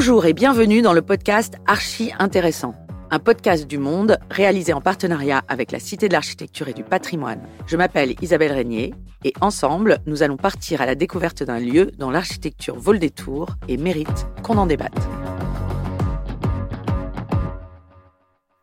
Bonjour et bienvenue dans le podcast Archi Intéressant, un podcast du Monde réalisé en partenariat avec la Cité de l'Architecture et du Patrimoine. Je m'appelle Isabelle Régnier et ensemble, nous allons partir à la découverte d'un lieu dont l'architecture vaut le détour et mérite qu'on en débatte.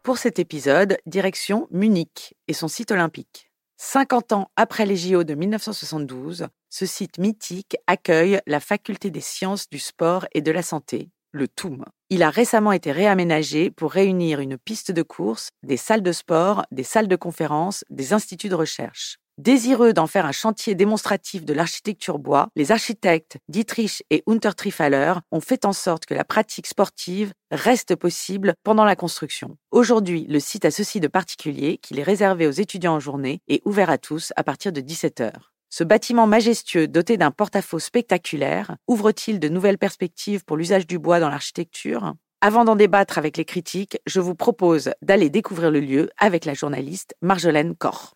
Pour cet épisode, direction Munich et son site olympique. 50 ans après les JO de 1972, ce site mythique accueille la faculté des sciences du sport et de la santé, le TUM. Il a récemment été réaménagé pour réunir une piste de course, des salles de sport, des salles de conférence, des instituts de recherche. Désireux d'en faire un chantier démonstratif de l'architecture bois, les architectes Dietrich et Untertrifaller ont fait en sorte que la pratique sportive reste possible pendant la construction. Aujourd'hui, le site a ceci de particulier qu'il est réservé aux étudiants en journée et ouvert à tous à partir de 17h. Ce bâtiment majestueux doté d'un porte-à-faux spectaculaire ouvre-t-il de nouvelles perspectives pour l'usage du bois dans l'architecture? Avant d'en débattre avec les critiques, je vous propose d'aller découvrir le lieu avec la journaliste Marjolaine Corr.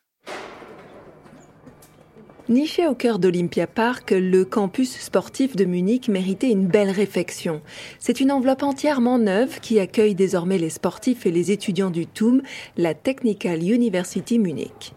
Niché au cœur d'Olympia Park, le campus sportif de Munich méritait une belle réfection. C'est une enveloppe entièrement neuve qui accueille désormais les sportifs et les étudiants du TUM, la Technical University Munich.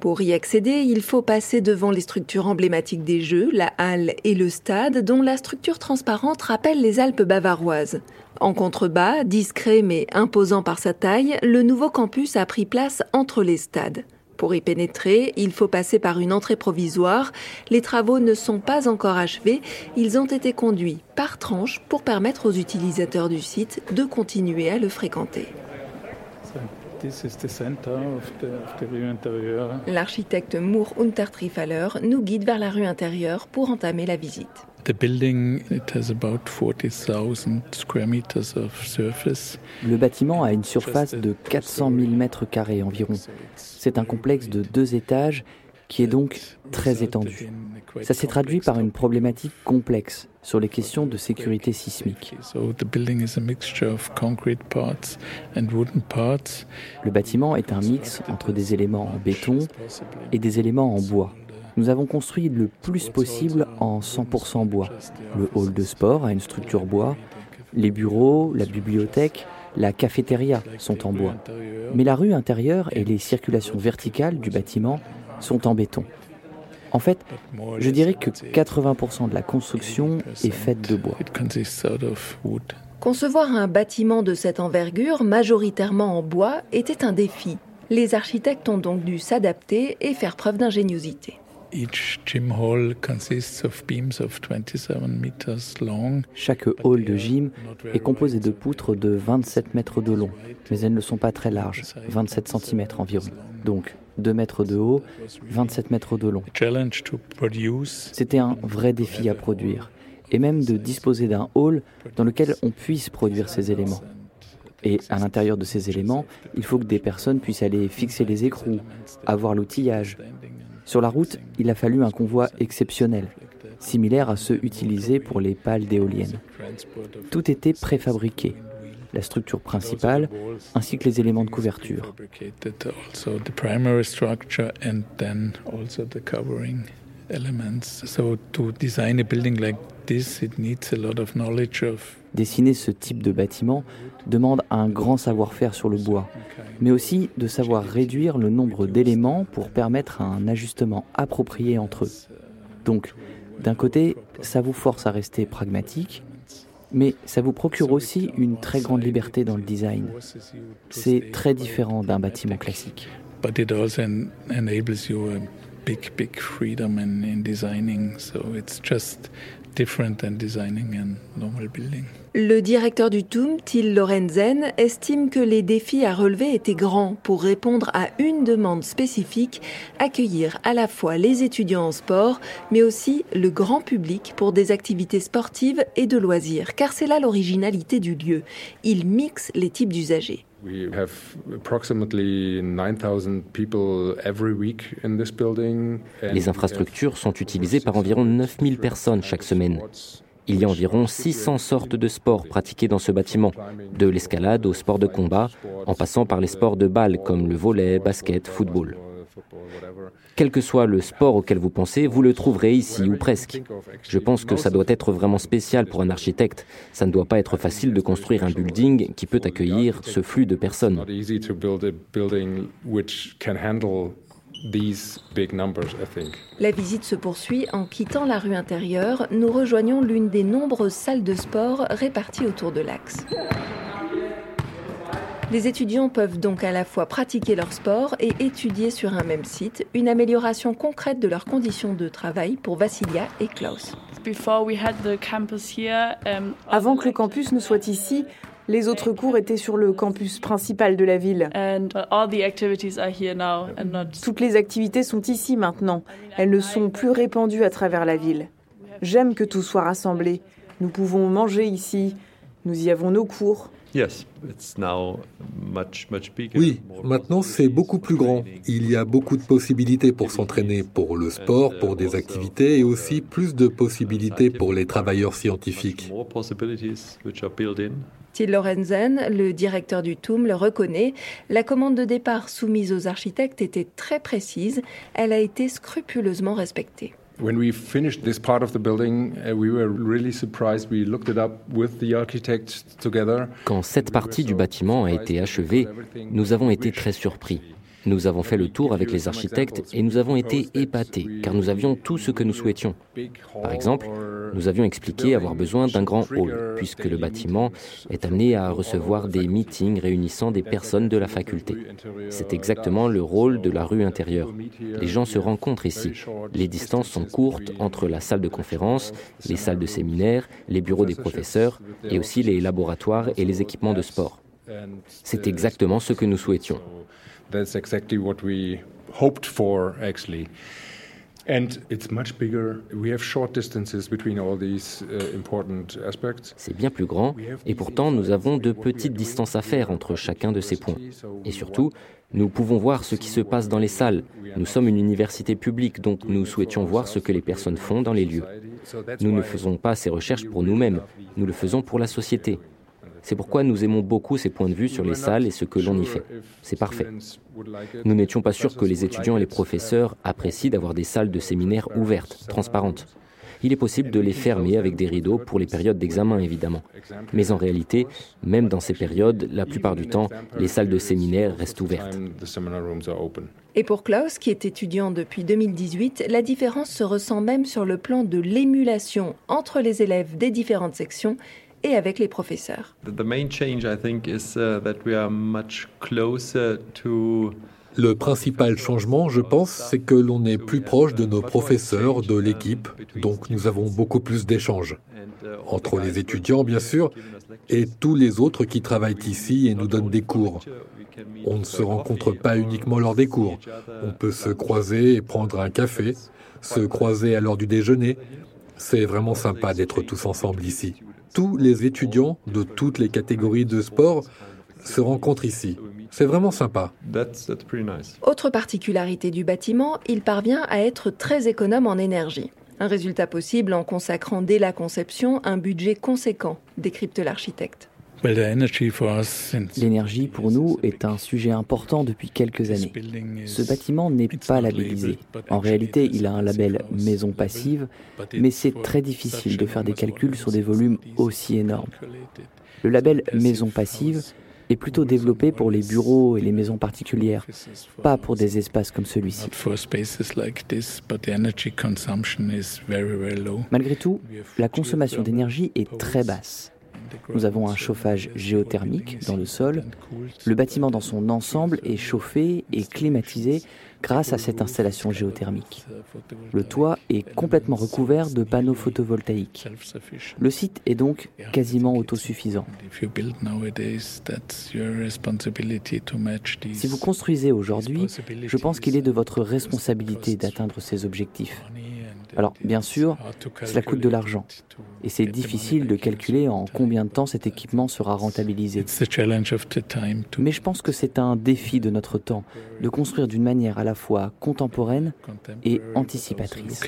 Pour y accéder, il faut passer devant les structures emblématiques des Jeux, la halle et le stade, dont la structure transparente rappelle les Alpes bavaroises. En contrebas, discret mais imposant par sa taille, le nouveau campus a pris place entre les stades. Pour y pénétrer, il faut passer par une entrée provisoire. Les travaux ne sont pas encore achevés. Ils ont été conduits par tranche pour permettre aux utilisateurs du site de continuer à le fréquenter. L'architecte Moore Untertrifaller nous guide vers la rue intérieure pour entamer la visite. Le bâtiment a une surface de 400 000 mètres carrés environ. C'est un complexe de deux étages qui est donc très étendu. Ça s'est traduit par une problématique complexe sur les questions de sécurité sismique. Le bâtiment est un mix entre des éléments en béton et des éléments en bois nous avons construit le plus possible en 100% bois. Le hall de sport a une structure bois, les bureaux, la bibliothèque, la cafétéria sont en bois. Mais la rue intérieure et les circulations verticales du bâtiment sont en béton. En fait, je dirais que 80% de la construction est faite de bois. Concevoir un bâtiment de cette envergure, majoritairement en bois, était un défi. Les architectes ont donc dû s'adapter et faire preuve d'ingéniosité. Chaque hall de gym est composé de poutres de 27 mètres de long, mais elles ne sont pas très larges, 27 cm environ. Donc 2 mètres de haut, 27 mètres de long. C'était un vrai défi à produire, et même de disposer d'un hall dans lequel on puisse produire ces éléments. Et à l'intérieur de ces éléments, il faut que des personnes puissent aller fixer les écrous, avoir l'outillage, sur la route, il a fallu un convoi exceptionnel, similaire à ceux utilisés pour les pales d'éoliennes. Tout était préfabriqué, la structure principale ainsi que les éléments de couverture. Dessiner ce type de bâtiment demande un grand savoir-faire sur le bois, mais aussi de savoir réduire le nombre d'éléments pour permettre un ajustement approprié entre eux. Donc, d'un côté, ça vous force à rester pragmatique, mais ça vous procure aussi une très grande liberté dans le design. C'est très différent d'un bâtiment classique. big, big freedom in, in designing. So it's just Le directeur du TUM, Till Lorenzen, estime que les défis à relever étaient grands pour répondre à une demande spécifique, accueillir à la fois les étudiants en sport, mais aussi le grand public pour des activités sportives et de loisirs, car c'est là l'originalité du lieu. Il mixe les types d'usagers. Les infrastructures sont utilisées par environ 9000 personnes chaque semaine. Il y a environ 600 sortes de sports pratiqués dans ce bâtiment, de l'escalade au sport de combat, en passant par les sports de balle comme le volet, basket, football. Quel que soit le sport auquel vous pensez, vous le trouverez ici ou presque. Je pense que ça doit être vraiment spécial pour un architecte. Ça ne doit pas être facile de construire un building qui peut accueillir ce flux de personnes. La visite se poursuit en quittant la rue intérieure. Nous rejoignons l'une des nombreuses salles de sport réparties autour de l'axe. Les étudiants peuvent donc à la fois pratiquer leur sport et étudier sur un même site, une amélioration concrète de leurs conditions de travail pour Vassilia et Klaus. Um, Avant que le campus ne soit ici, les autres cours étaient sur le campus principal de la ville. Toutes les activités sont ici maintenant. Elles ne sont plus répandues à travers la ville. J'aime que tout soit rassemblé. Nous pouvons manger ici. Nous y avons nos cours. Oui, maintenant c'est beaucoup plus grand. Il y a beaucoup de possibilités pour s'entraîner pour le sport, pour des activités et aussi plus de possibilités pour les travailleurs scientifiques. Till Lorenzen, le directeur du TUM, le reconnaît. La commande de départ soumise aux architectes était très précise. Elle a été scrupuleusement respectée. When we finished this part of the building, uh, we were really surprised. We looked it up with the architect together. Quand cette partie du bâtiment a été achevée, nous avons été très surpris. Nous avons fait le tour avec les architectes et nous avons été épatés car nous avions tout ce que nous souhaitions. Par exemple, nous avions expliqué avoir besoin d'un grand hall puisque le bâtiment est amené à recevoir des meetings réunissant des personnes de la faculté. C'est exactement le rôle de la rue intérieure. Les gens se rencontrent ici. Les distances sont courtes entre la salle de conférence, les salles de séminaire, les bureaux des professeurs et aussi les laboratoires et les équipements de sport. C'est exactement ce que nous souhaitions. That's exactly what we hoped for, actually. And it's much bigger. We have short distances between all these uh, important aspects. C'est bien plus grand et pourtant nous avons de petites distances à faire entre chacun de ces points. Et surtout, nous pouvons voir ce qui se passe dans les salles. Nous sommes une université publique, donc nous souhaitions voir ce que les personnes font dans les lieux. Nous ne faisons pas ces recherches pour nous-mêmes, nous le faisons pour la société. C'est pourquoi nous aimons beaucoup ces points de vue sur les salles et ce que l'on y fait. C'est parfait. Nous n'étions pas sûrs que les étudiants et les professeurs apprécient d'avoir des salles de séminaire ouvertes, transparentes. Il est possible de les fermer avec des rideaux pour les périodes d'examen, évidemment. Mais en réalité, même dans ces périodes, la plupart du temps, les salles de séminaire restent ouvertes. Et pour Klaus, qui est étudiant depuis 2018, la différence se ressent même sur le plan de l'émulation entre les élèves des différentes sections et avec les professeurs. Le principal changement, je pense, c'est que l'on est plus proche de nos professeurs, de l'équipe, donc nous avons beaucoup plus d'échanges. Entre les étudiants, bien sûr, et tous les autres qui travaillent ici et nous donnent des cours. On ne se rencontre pas uniquement lors des cours. On peut se croiser et prendre un café, se croiser à l'heure du déjeuner. C'est vraiment sympa d'être tous ensemble ici tous les étudiants de toutes les catégories de sport se rencontrent ici. C'est vraiment sympa. Autre particularité du bâtiment, il parvient à être très économe en énergie. Un résultat possible en consacrant dès la conception un budget conséquent, décrypte l'architecte. L'énergie pour nous est un sujet important depuis quelques années. Ce bâtiment n'est pas labellisé. En réalité, il a un label maison passive, mais c'est très difficile de faire des calculs sur des volumes aussi énormes. Le label maison passive est plutôt développé pour les bureaux et les maisons particulières, pas pour des espaces comme celui-ci. Malgré tout, la consommation d'énergie est très basse. Nous avons un chauffage géothermique dans le sol. Le bâtiment dans son ensemble est chauffé et climatisé grâce à cette installation géothermique. Le toit est complètement recouvert de panneaux photovoltaïques. Le site est donc quasiment autosuffisant. Si vous construisez aujourd'hui, je pense qu'il est de votre responsabilité d'atteindre ces objectifs. Alors, bien sûr, cela coûte de l'argent. Et c'est difficile de calculer en combien de temps cet équipement sera rentabilisé. Mais je pense que c'est un défi de notre temps, de construire d'une manière à la fois contemporaine et anticipatrice.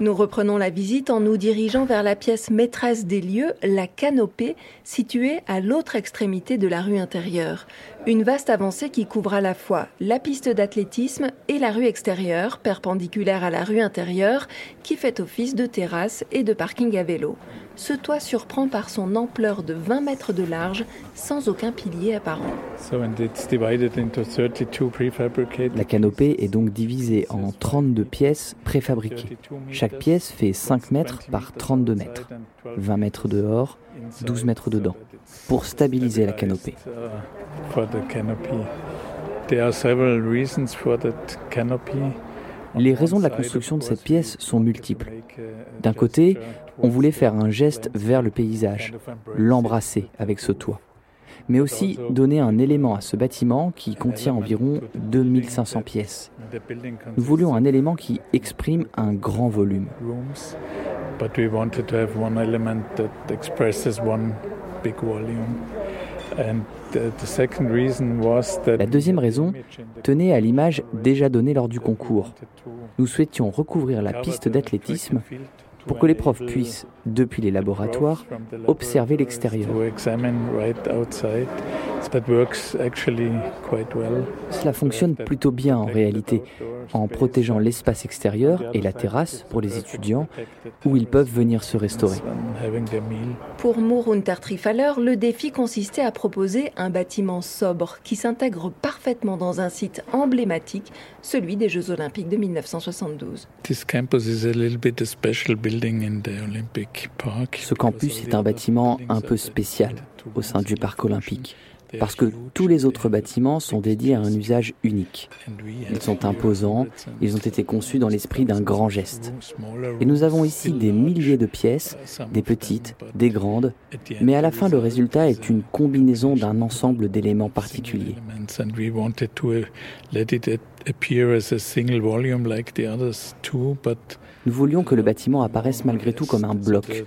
Nous reprenons la visite en nous dirigeant vers la pièce maîtresse des lieux, la canopée, située à l'autre extrémité de la rue intérieure. Une vaste avancée qui couvre à la fois la piste d'athlétisme et la rue extérieure, perpendiculaire à la rue intérieure, qui fait office de terrasse et de parking à vélo. Ce toit surprend par son ampleur de 20 mètres de large, sans aucun pilier apparent. La canopée est donc divisée en 32 pièces préfabriquées. Chaque pièce fait 5 mètres par 32 mètres, 20 mètres dehors, 12 mètres dedans, pour stabiliser la canopée. Les raisons de la construction de cette pièce sont multiples. D'un côté, on voulait faire un geste vers le paysage, l'embrasser avec ce toit, mais aussi donner un élément à ce bâtiment qui contient environ 2500 pièces. Nous voulions un élément qui exprime un grand volume. La deuxième raison tenait à l'image déjà donnée lors du concours. Nous souhaitions recouvrir la piste d'athlétisme pour que les profs puissent, depuis les laboratoires, observer l'extérieur. Cela fonctionne plutôt bien en réalité, en protégeant l'espace extérieur et la terrasse pour les étudiants où ils peuvent venir se restaurer. Pour Mourunter Trifaller, le défi consistait à proposer un bâtiment sobre qui s'intègre parfaitement dans un site emblématique, celui des Jeux Olympiques de 1972. Ce campus est un bâtiment un peu spécial au sein du parc olympique parce que tous les autres bâtiments sont dédiés à un usage unique. Ils sont imposants, ils ont été conçus dans l'esprit d'un grand geste. Et nous avons ici des milliers de pièces, des petites, des grandes, mais à la fin le résultat est une combinaison d'un ensemble d'éléments particuliers. Nous voulions que le bâtiment apparaisse malgré tout comme un bloc,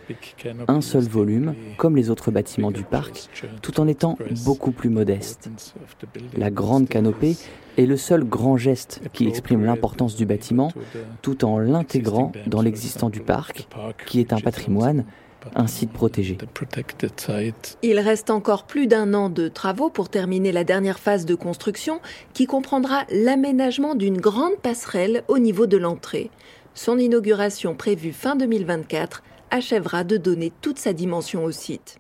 un seul volume, comme les autres bâtiments du parc, tout en étant beaucoup plus modeste. La grande canopée est le seul grand geste qui exprime l'importance du bâtiment, tout en l'intégrant dans l'existant du parc, qui est un patrimoine, un site protégé. Il reste encore plus d'un an de travaux pour terminer la dernière phase de construction qui comprendra l'aménagement d'une grande passerelle au niveau de l'entrée. Son inauguration prévue fin 2024 achèvera de donner toute sa dimension au site.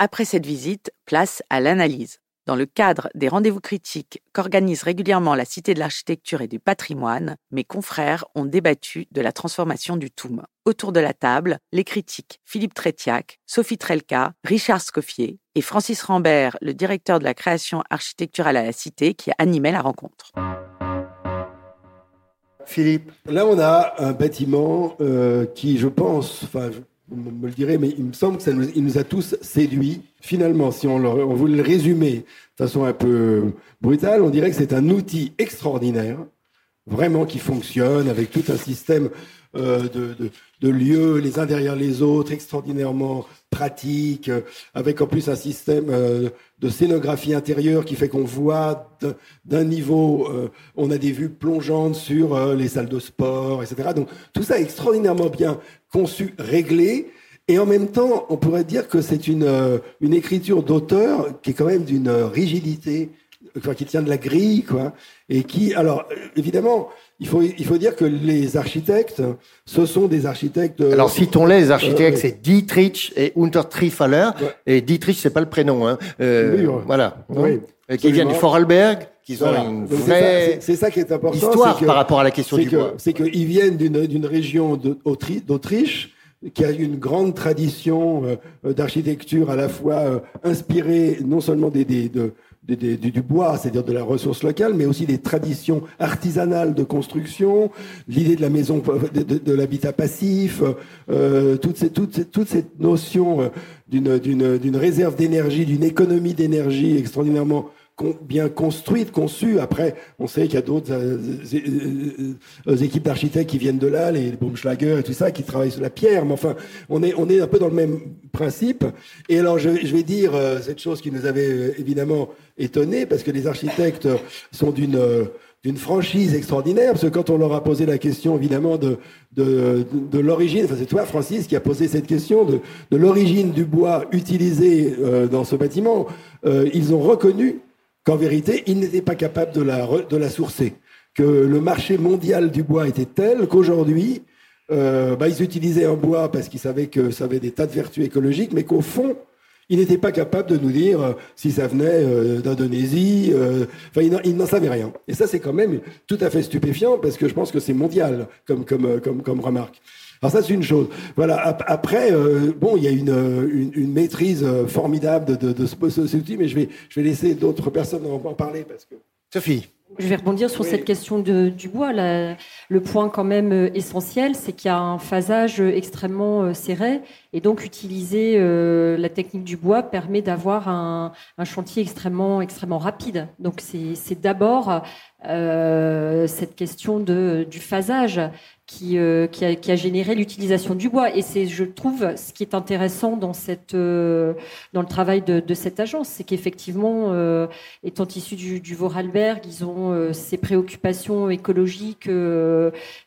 Après cette visite, place à l'analyse. Dans le cadre des rendez-vous critiques qu'organise régulièrement la Cité de l'Architecture et du Patrimoine, mes confrères ont débattu de la transformation du TOUM. Autour de la table, les critiques Philippe Trétiac, Sophie Trelka, Richard Scoffier et Francis Rambert, le directeur de la création architecturale à la Cité, qui animait la rencontre. Philippe Là, on a un bâtiment euh, qui, je pense, enfin, vous me le direz, mais il me semble qu'il nous, nous a tous séduits. Finalement, si on, on voulait le résumer de façon un peu brutale, on dirait que c'est un outil extraordinaire, vraiment qui fonctionne avec tout un système euh, de, de, de, lieux les uns derrière les autres, extraordinairement pratique, euh, avec en plus un système euh, de scénographie intérieure qui fait qu'on voit d'un niveau, euh, on a des vues plongeantes sur les salles de sport, etc. Donc tout ça est extraordinairement bien conçu, réglé. Et en même temps, on pourrait dire que c'est une, une écriture d'auteur qui est quand même d'une rigidité, qui tient de la grille, quoi, et qui, alors, évidemment, il faut, il faut dire que les architectes, ce sont des architectes. Euh, Alors citons-les, les architectes, euh, c'est Dietrich et Untertrifaller. Et Dietrich, c'est pas le prénom. Hein. Euh, voilà. Oui, qui viennent du Vorarlberg, qui ont une vraie c'est ça, qui est important, histoire par rapport à la question du bois. C'est qu'ils viennent d'une région d'Autriche qui a une grande tradition d'architecture à la fois inspirée non seulement des, des de, du, bois, c'est-à-dire de la ressource locale, mais aussi des traditions artisanales de construction, l'idée de la maison, de, l'habitat passif, euh, toutes ces, toutes toute cette notion euh, d'une réserve d'énergie, d'une économie d'énergie extraordinairement bien construite, conçue. Après, on sait qu'il y a d'autres équipes d'architectes qui viennent de là, les Baumschlager et tout ça, qui travaillent sur la pierre. Mais enfin, on est, on est un peu dans le même principe. Et alors, je, vais dire cette chose qui nous avait évidemment étonné, parce que les architectes sont d'une d'une franchise extraordinaire, parce que quand on leur a posé la question, évidemment, de, de, de, l'origine, enfin c'est toi, Francis, qui a posé cette question de, de l'origine du bois utilisé euh, dans ce bâtiment, euh, ils ont reconnu qu'en vérité, ils n'étaient pas capables de la, de la sourcer, que le marché mondial du bois était tel qu'aujourd'hui, euh, bah, ils utilisaient un bois parce qu'ils savaient que ça avait des tas de vertus écologiques, mais qu'au fond, il n'était pas capable de nous dire euh, si ça venait euh, d'Indonésie. Enfin, il n'en savait rien. Et ça, c'est quand même tout à fait stupéfiant parce que je pense que c'est mondial comme, comme, comme, comme remarque. Alors ça, c'est une chose. Voilà. Après, bon, il y a une, une, maîtrise formidable de, de, de ce, outil, mais je vais, je vais laisser d'autres personnes en, en parler parce que. Sophie. Je vais rebondir sur cette question de, du bois. le point quand même euh, essentiel, c'est qu'il y a un phasage extrêmement euh, serré et donc utiliser euh, la technique du bois permet d'avoir un, un, chantier extrêmement extrêmement rapide. Donc c'est d'abord euh, cette question de, du phasage qui, euh, qui, a, qui, a, généré l'utilisation du bois. Et c'est, je trouve, ce qui est intéressant dans, cette, euh, dans le travail de, de cette agence, c'est qu'effectivement, euh, étant issu du, du Vorarlberg, ils ont euh, ces préoccupations écologiques,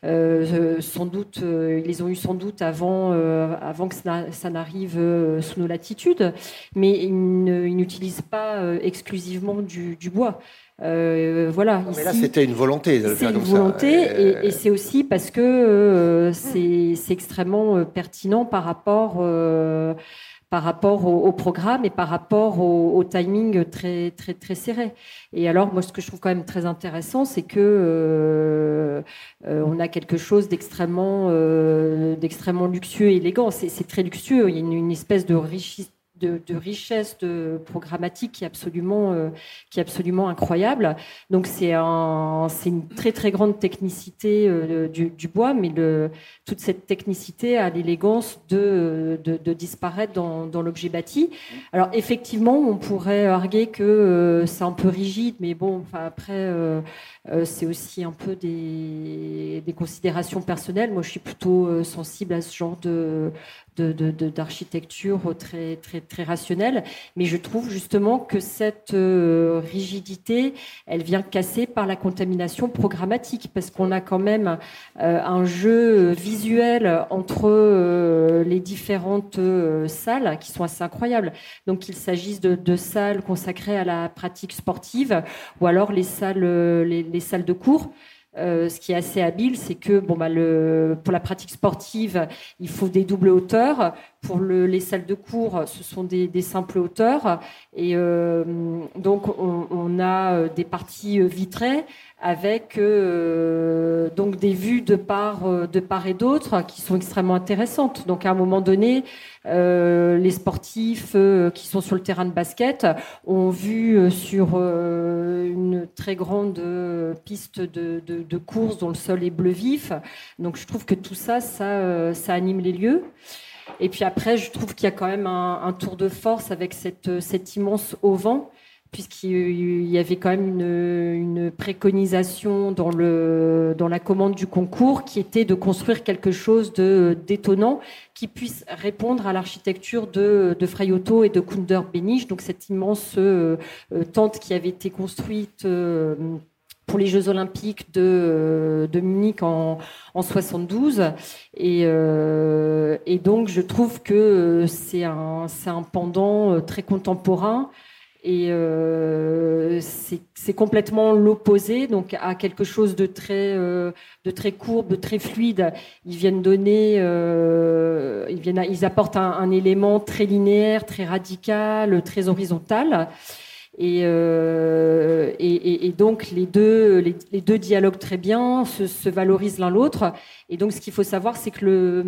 sans doute, ils les ont eu sans doute avant, avant que ça, ça n'arrive sous nos latitudes, mais ils n'utilisent pas exclusivement du, du bois. Euh, voilà. mais là, c'était une volonté de le faire comme ça. C'est une volonté, et, c'est aussi parce que euh, c'est extrêmement euh, pertinent par rapport, par rapport au, programme et par rapport au, timing très, très, très serré. Et alors, moi, ce que je trouve quand même très intéressant, c'est que on a quelque chose d'extrêmement, d'extrêmement luxueux et élégant. C'est très luxueux. Il y a une, une espèce de richesse de, richesse de programmatique qui est absolument, euh, qui absolument incroyable. Donc c'est un, une très très grande technicité euh, du, bois, mais toute cette technicité a l'élégance de, de, de, disparaître dans, dans l'objet bâti. Alors effectivement, on pourrait arguer que euh, c'est un peu rigide, mais bon, enfin après. c'est aussi un peu des, des, considérations personnelles. Moi, je suis plutôt sensible à ce genre de, d'architecture de, très, très, très rationnelle. Mais je trouve justement que cette euh, rigidité, elle vient casser par la contamination programmatique, parce qu'on a quand même euh, un jeu visuel entre euh, les différentes salles qui sont assez incroyables. Donc qu'il s'agisse de, de, salles consacrées à la pratique sportive ou alors les salles, les, les salles de cours. Euh, ce qui est assez habile, c'est que bon, bah, le, pour la pratique sportive, il faut des doubles hauteurs. Pour le, les salles de cours, ce sont des, des simples hauteurs. Et euh, donc, on, on, a euh, des parties vitrées avec euh, donc des vues de part, euh, de part et d'autre qui sont extrêmement intéressantes. Donc à un moment donné, euh, les sportifs euh, qui sont sur le terrain de basket ont vu sur une très grande piste de, de, de, course dont le sol est bleu vif. Donc je trouve que tout ça, ça, ça anime les lieux. Et puis après, je trouve qu'il y a quand même un, tour de force avec cette, cet immense auvent puisqu'il y avait quand même une, préconisation dans, la commande du concours qui était de construire quelque chose de d'étonnant qui puisse répondre à l'architecture de, de et de Kunder Benich, donc cette immense euh, tente qui avait été construite euh, pour les Jeux Olympiques de, de Munich en, en 72. Et, euh, et donc, je trouve que c'est un, un pendant très contemporain et euh, c'est complètement l'opposé, donc à quelque chose de très, euh, de très courbe, de très fluide. Ils viennent donner, euh, ils, viennent, ils apportent un, élément très linéaire, très radical, très horizontal. Et, euh, et, donc les deux, les, les, deux dialoguent très bien, se, se valorisent l'un l'autre. Et donc ce qu'il faut savoir, c'est que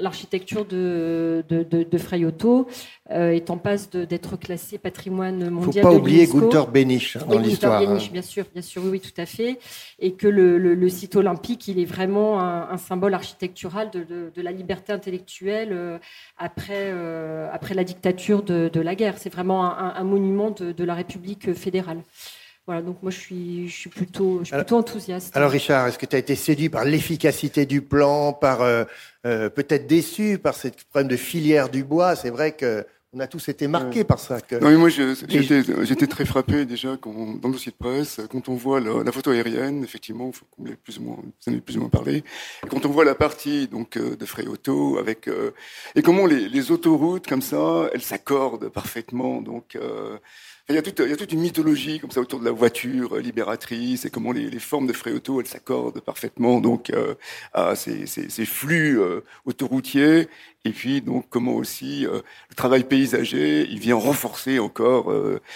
l'architecture de, de, de, de Freyotto euh, est en passe d'être classée patrimoine mondial. Il ne faut pas oublier Gunther Benich hein, dans l'histoire. Gunther Benich, bien sûr, bien sûr, oui, oui, tout à fait. Et que le, le, le site olympique, il est vraiment un, un symbole architectural de, de, la liberté intellectuelle euh, après, euh, après la dictature de, la guerre. C'est vraiment un, un monument de, la République fédérale. Voilà, donc moi je suis, je suis plutôt, je suis plutôt enthousiaste. Alors Richard, est-ce que tu as été séduit par l'efficacité du plan, par euh, euh, peut-être déçu par ce problème de filière du bois? C'est vrai que on a tous été marqués par ça. Que... Non, mais moi, j'étais très frappé déjà quand, dans le dossier de presse, quand on voit la, photo aérienne, effectivement, faut qu'on plus ou moins, vous en avez plus ou moins parlé, quand on voit la partie donc euh, de frais auto avec et comment les, les, autoroutes comme ça, elles s'accordent parfaitement. Donc il y, a toute, il y, a toute, une mythologie comme ça autour de la voiture euh, libératrice et comment les, les formes de frais auto elles s'accordent parfaitement donc euh, à ces, ces, ces flux euh, autoroutiers et puis donc comment aussi euh, le travail paysager il vient renforcer encore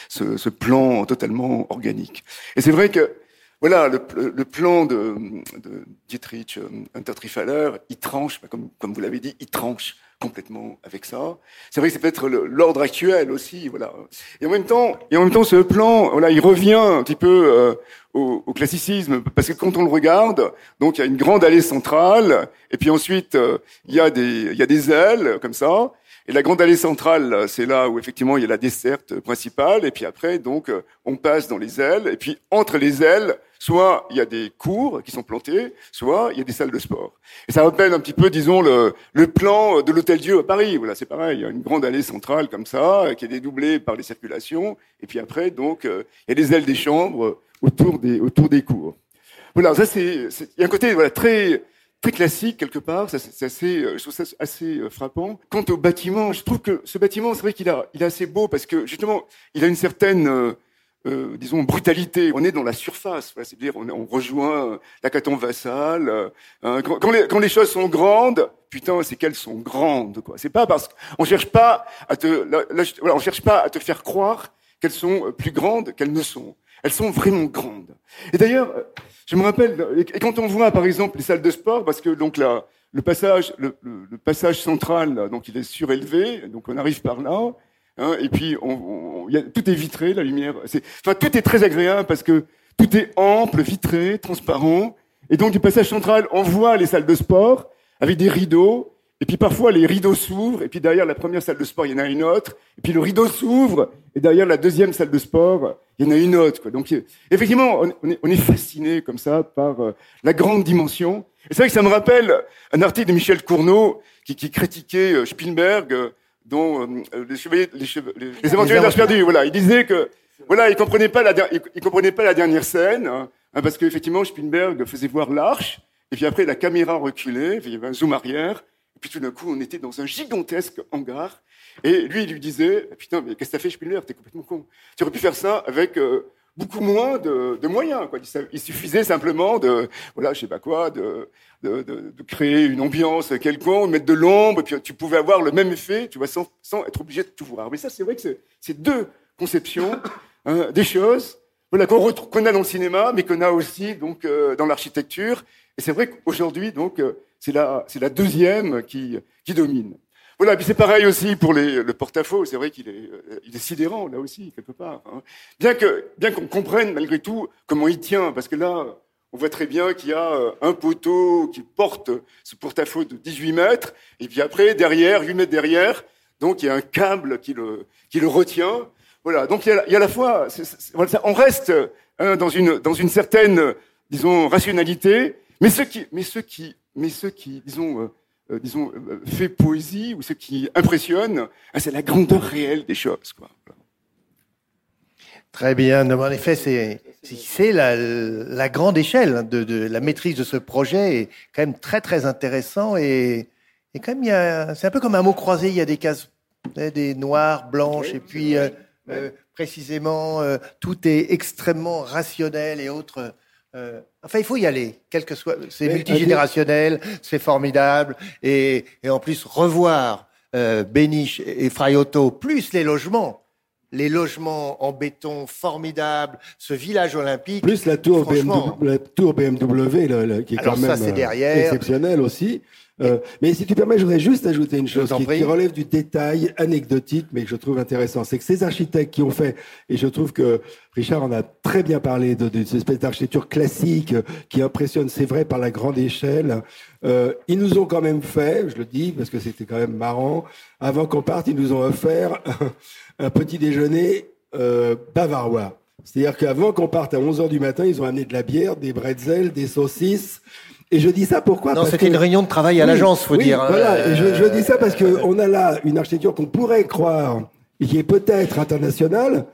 ce, ce, plan totalement organique. Et c'est vrai que voilà, le, le, plan de, de Dietrich Untertrifaller, il tranche, comme, comme vous l'avez dit, il tranche complètement avec ça. C'est vrai que c'est peut-être l'ordre actuel aussi, voilà. Et en même temps, et en même temps, ce plan, voilà, il revient un petit peu euh, au, au, classicisme, parce que quand on le regarde, donc il y a une grande allée centrale, et puis ensuite euh, il y a des, il y a des ailes comme ça. Et la grande allée centrale, c'est là où effectivement il y a la desserte principale, et puis après donc on passe dans les ailes, et puis entre les ailes, soit il y a des cours qui sont plantés, soit il y a des salles de sport. Et ça rappelle un petit peu, disons, le, le plan de l'Hôtel Dieu à Paris. Voilà, c'est pareil, il y a une grande allée centrale comme ça, qui est dédoublée par les circulations, et puis après, donc, euh, il y a des ailes des chambres autour des, autour des cours. Voilà, ça c'est, il y a un côté voilà très très classique quelque part. C'est assez, euh, je trouve ça assez euh, frappant. Quant au bâtiment, je trouve que ce bâtiment, c'est vrai qu'il a, il est assez beau parce que justement, il a une certaine euh, disons, brutalité. On est dans la surface, c'est-à-dire on, on, rejoint l'Acaton vassal. Euh, hein, quand, les, choses sont grandes, putain, c'est qu'elles sont grandes. quoi. C'est pas parce qu'on cherche pas à te, voilà, on cherche pas à te faire croire qu'elles sont plus grandes qu'elles ne sont. Elles sont vraiment grandes. Et d'ailleurs, je me rappelle, et quand on voit par exemple les salles de sport, parce que donc là, le passage, le, le passage central, donc il est surélevé, donc on arrive par là. Hein, et puis, on, y a, tout est vitré, la lumière. Enfin, tout est très agréable parce que tout est ample, vitré, transparent. Et donc, du passage central, on voit les salles de sport avec des rideaux. Et puis parfois, les rideaux s'ouvrent. Et puis derrière la première salle de sport, il y en a une autre. Et puis le rideau s'ouvre. Et derrière la deuxième salle de sport, il y en a une autre. Quoi. Donc, effectivement, on est, on est fasciné comme ça par euh, la grande dimension. Et c'est vrai que ça me rappelle un article de Michel Cournot qui, qui critiquait euh, Spielberg euh, dont euh, les, chevaliers, les, les, les aventuriers. d'âge perdu, voilà, il disait que voilà, il comprenait pas la, il, comprenait pas la dernière scène, hein, hein, parce qu'effectivement Spielberg faisait voir l'arche, et puis après la caméra reculait, il y avait un zoom arrière, et puis tout d'un coup on était dans un gigantesque hangar, et lui il lui disait putain mais qu'est-ce que t'as fait Spielberg, t'es complètement con, tu aurais pu faire ça avec euh, beaucoup moins de, moyens. Il suffisait simplement de, voilà, je sais pas quoi, de, de, créer une ambiance quelconque, mettre de l'ombre, et puis tu pouvais avoir le même effet, tu vois, sans, être obligé de tout voir. Mais ça, c'est vrai que c'est deux conceptions hein, des choses, voilà, qu'on a dans le cinéma, mais qu'on a aussi donc euh, dans l'architecture. Et c'est vrai qu'aujourd'hui, donc, euh, c'est la, la deuxième qui, qui domine. Voilà, puis c'est pareil aussi pour les, le porte-à-faux. C'est vrai qu'il est, euh, il est sidérant là aussi quelque part. Hein. Bien que, bien qu'on comprenne malgré tout comment il tient, parce que là, on voit très bien qu'il y a euh, un poteau qui porte ce porte-à-faux de 18 mètres, et puis après derrière, 8 mètres derrière, donc il y a un câble qui le, qui le retient. Voilà, donc il y a, il y a la fois, on reste hein, dans une dans une certaine, disons, rationalité, mais ceux qui, mais ceux qui, mais ceux qui, disons. Euh, disons, euh, fait poésie ou ce qui impressionne, hein, c'est la grandeur réelle des choses. Quoi. Très bien. En effet, c'est c'est la, la, grande échelle de, de, la maîtrise de ce projet est quand même très très intéressant et, et quand même c'est un peu comme un mot croisé. Il y a des cases, des noires, blanches et puis euh, précisément tout est extrêmement rationnel et autres. Euh, enfin, il faut y aller, quel que soit. C'est multigénérationnel, c'est formidable, et, et, en plus revoir euh, Béniche et Fraiotto, plus les logements, les logements en béton formidables, ce village olympique. Plus la tour BMW, la tour BMW qui est quand même euh, exceptionnelle aussi. Euh, mais si tu permets, je voudrais juste ajouter une chose qui, relève du détail anecdotique, mais que je trouve intéressant. C'est que ces architectes qui ont fait, et je trouve que Richard en a très bien parlé, de, de, cette espèce d'architecture classique euh, qui impressionne, c'est vrai, par la grande échelle. Euh, ils nous ont quand même fait, je le dis parce que c'était quand même marrant, avant qu'on parte, ils nous ont offert un petit déjeuner euh, bavarois. C'est-à-dire qu'avant qu'on parte à 11h du matin, ils ont amené de la bière, des bretzels, des saucisses. Et je dis ça pourquoi Non, c'était une réunion de travail à l'agence, faut oui, dire. hein. Voilà, et je, je dis ça parce qu'on a là une architecture qu'on pourrait croire, et qui est peut-être internationale,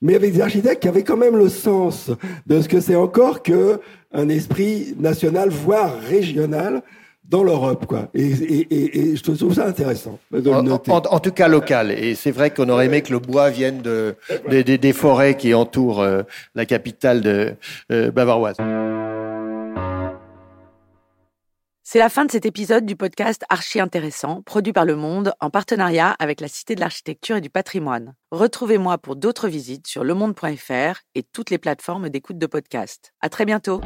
mais avec des architectes qui avaient quand même le sens de ce que c'est encore que un esprit national, voire régional, dans l'Europe, quoi. Et, et, et, et je trouve ça intéressant de En, noter. en- en tout cas local. Et c'est vrai qu'on aurait aimé que le bois vienne de, des- des- des forêts qui entourent euh, la capitale de, euh, bavaroise. C'est la fin de cet épisode du podcast Archi Intéressant, produit par Le Monde en partenariat avec la Cité de l'Architecture et du Patrimoine. Retrouvez-moi pour d'autres visites sur lemonde.fr et toutes les plateformes d'écoute de podcast. À très bientôt!